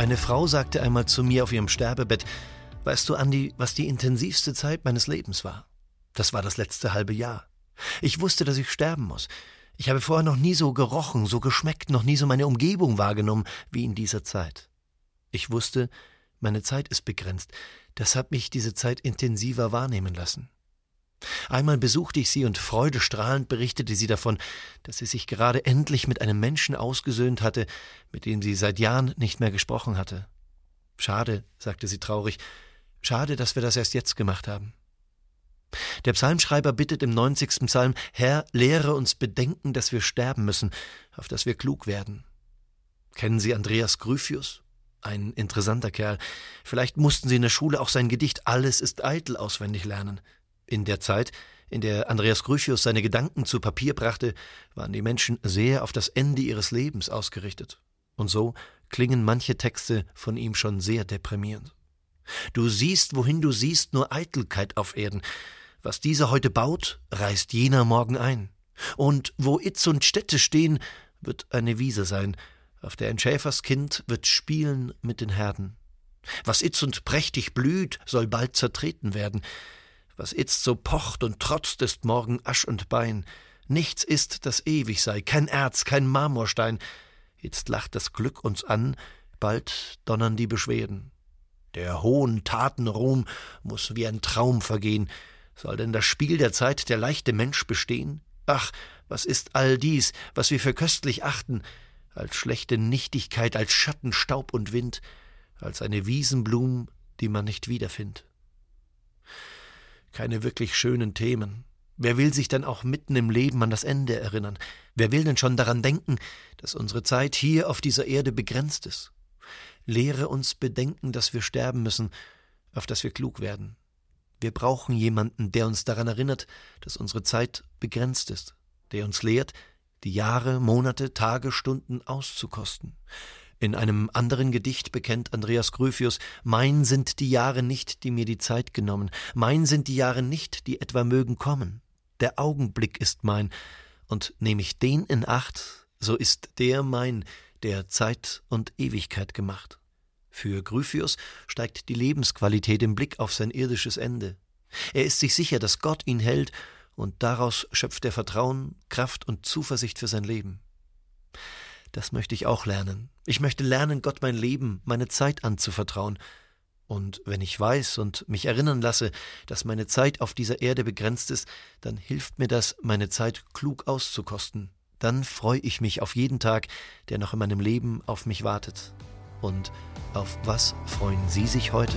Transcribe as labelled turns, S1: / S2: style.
S1: Eine Frau sagte einmal zu mir auf ihrem Sterbebett, weißt du, Andi, was die intensivste Zeit meines Lebens war? Das war das letzte halbe Jahr. Ich wusste, dass ich sterben muss. Ich habe vorher noch nie so gerochen, so geschmeckt, noch nie so meine Umgebung wahrgenommen wie in dieser Zeit. Ich wusste, meine Zeit ist begrenzt, das hat mich diese Zeit intensiver wahrnehmen lassen. Einmal besuchte ich sie und freudestrahlend berichtete sie davon, dass sie sich gerade endlich mit einem Menschen ausgesöhnt hatte, mit dem sie seit Jahren nicht mehr gesprochen hatte. Schade, sagte sie traurig, schade, dass wir das erst jetzt gemacht haben. Der Psalmschreiber bittet im 90. Psalm, Herr, lehre uns bedenken, dass wir sterben müssen, auf dass wir klug werden. Kennen Sie Andreas Gryphius? Ein interessanter Kerl. Vielleicht mussten Sie in der Schule auch sein Gedicht Alles ist eitel auswendig lernen. In der Zeit, in der Andreas Gryphius seine Gedanken zu Papier brachte, waren die Menschen sehr auf das Ende ihres Lebens ausgerichtet. Und so klingen manche Texte von ihm schon sehr deprimierend. Du siehst, wohin du siehst, nur Eitelkeit auf Erden. Was dieser heute baut, reißt jener morgen ein. Und wo Itz und Städte stehen, wird eine Wiese sein, auf der ein Schäferskind wird spielen mit den Herden. Was itz und prächtig blüht, soll bald zertreten werden. Was itzt so pocht und trotzt, ist morgen Asch und Bein. Nichts ist, das ewig sei, kein Erz, kein Marmorstein. Jetzt lacht das Glück uns an, bald donnern die Beschwerden. Der hohen Tatenruhm muss wie ein Traum vergehen. Soll denn das Spiel der Zeit der leichte Mensch bestehen? Ach, was ist all dies, was wir für köstlich achten, als schlechte Nichtigkeit, als Schatten, Staub und Wind, als eine Wiesenblum, die man nicht wiederfindt? Keine wirklich schönen Themen. Wer will sich denn auch mitten im Leben an das Ende erinnern? Wer will denn schon daran denken, dass unsere Zeit hier auf dieser Erde begrenzt ist? Lehre uns bedenken, dass wir sterben müssen, auf dass wir klug werden. Wir brauchen jemanden, der uns daran erinnert, dass unsere Zeit begrenzt ist, der uns lehrt, die Jahre, Monate, Tage, Stunden auszukosten, in einem anderen Gedicht bekennt Andreas Gryphius, mein sind die Jahre nicht, die mir die Zeit genommen, mein sind die Jahre nicht, die etwa mögen kommen. Der Augenblick ist mein, und nehm ich den in Acht, so ist der mein, der Zeit und Ewigkeit gemacht. Für Gryphius steigt die Lebensqualität im Blick auf sein irdisches Ende. Er ist sich sicher, dass Gott ihn hält, und daraus schöpft er Vertrauen, Kraft und Zuversicht für sein Leben. Das möchte ich auch lernen. Ich möchte lernen, Gott mein Leben, meine Zeit anzuvertrauen. Und wenn ich weiß und mich erinnern lasse, dass meine Zeit auf dieser Erde begrenzt ist, dann hilft mir das, meine Zeit klug auszukosten. Dann freue ich mich auf jeden Tag, der noch in meinem Leben auf mich wartet. Und auf was freuen Sie sich heute?